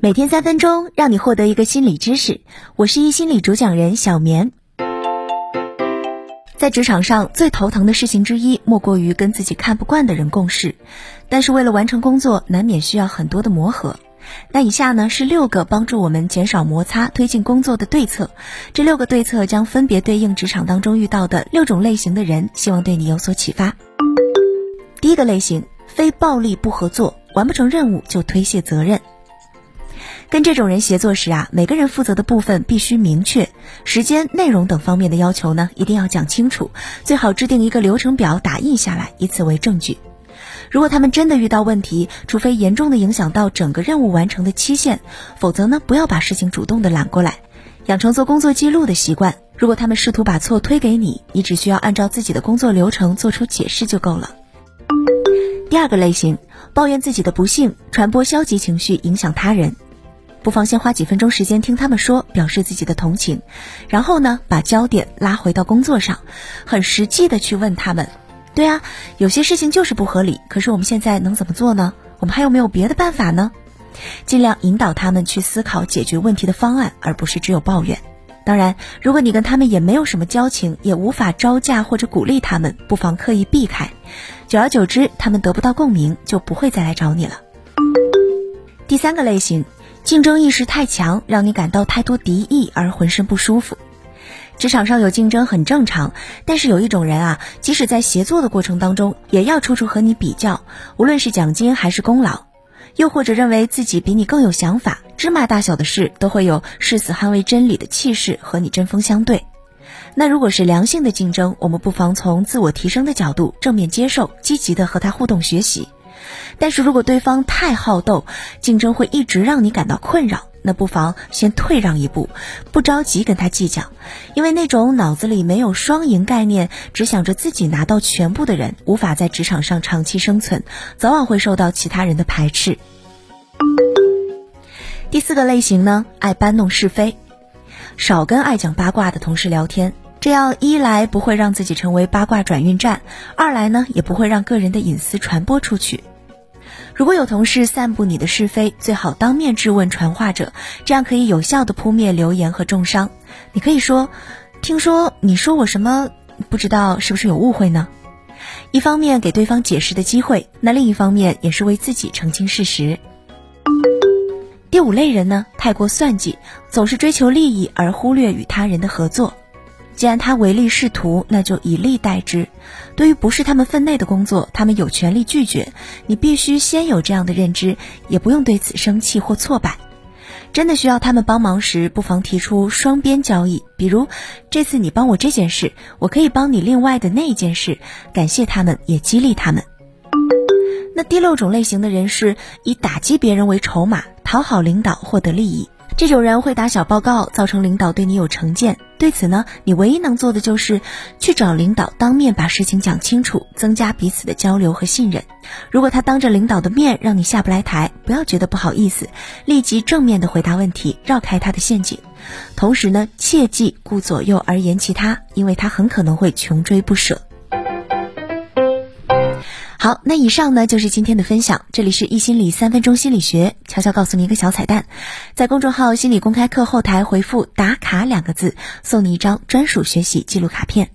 每天三分钟，让你获得一个心理知识。我是一心理主讲人小棉。在职场上最头疼的事情之一，莫过于跟自己看不惯的人共事。但是为了完成工作，难免需要很多的磨合。那以下呢是六个帮助我们减少摩擦、推进工作的对策。这六个对策将分别对应职场当中遇到的六种类型的人，希望对你有所启发。第一个类型，非暴力不合作，完不成任务就推卸责任。跟这种人协作时啊，每个人负责的部分必须明确，时间、内容等方面的要求呢，一定要讲清楚，最好制定一个流程表打印下来，以此为证据。如果他们真的遇到问题，除非严重的影响到整个任务完成的期限，否则呢，不要把事情主动的揽过来，养成做工作记录的习惯。如果他们试图把错推给你，你只需要按照自己的工作流程做出解释就够了。第二个类型，抱怨自己的不幸，传播消极情绪，影响他人。不妨先花几分钟时间听他们说，表示自己的同情，然后呢，把焦点拉回到工作上，很实际的去问他们：对啊，有些事情就是不合理，可是我们现在能怎么做呢？我们还有没有别的办法呢？尽量引导他们去思考解决问题的方案，而不是只有抱怨。当然，如果你跟他们也没有什么交情，也无法招架或者鼓励他们，不妨刻意避开。久而久之，他们得不到共鸣，就不会再来找你了。第三个类型。竞争意识太强，让你感到太多敌意而浑身不舒服。职场上有竞争很正常，但是有一种人啊，即使在协作的过程当中，也要处处和你比较，无论是奖金还是功劳，又或者认为自己比你更有想法，芝麻大小的事都会有誓死捍卫真理的气势和你针锋相对。那如果是良性的竞争，我们不妨从自我提升的角度正面接受，积极的和他互动学习。但是如果对方太好斗，竞争会一直让你感到困扰，那不妨先退让一步，不着急跟他计较，因为那种脑子里没有双赢概念，只想着自己拿到全部的人，无法在职场上长期生存，早晚会受到其他人的排斥。第四个类型呢，爱搬弄是非，少跟爱讲八卦的同事聊天，这样一来不会让自己成为八卦转运站，二来呢也不会让个人的隐私传播出去。如果有同事散布你的是非，最好当面质问传话者，这样可以有效的扑灭流言和重伤。你可以说：“听说你说我什么？不知道是不是有误会呢？”一方面给对方解释的机会，那另一方面也是为自己澄清事实。第五类人呢，太过算计，总是追求利益而忽略与他人的合作。既然他唯利是图，那就以利代之。对于不是他们分内的工作，他们有权利拒绝。你必须先有这样的认知，也不用对此生气或挫败。真的需要他们帮忙时，不妨提出双边交易，比如这次你帮我这件事，我可以帮你另外的那件事。感谢他们，也激励他们。那第六种类型的人是以打击别人为筹码，讨好领导，获得利益。这种人会打小报告，造成领导对你有成见。对此呢，你唯一能做的就是去找领导当面把事情讲清楚，增加彼此的交流和信任。如果他当着领导的面让你下不来台，不要觉得不好意思，立即正面的回答问题，绕开他的陷阱。同时呢，切忌顾左右而言其他，因为他很可能会穷追不舍。好，那以上呢就是今天的分享。这里是一心理三分钟心理学，悄悄告诉你一个小彩蛋，在公众号心理公开课后台回复“打卡”两个字，送你一张专属学习记录卡片。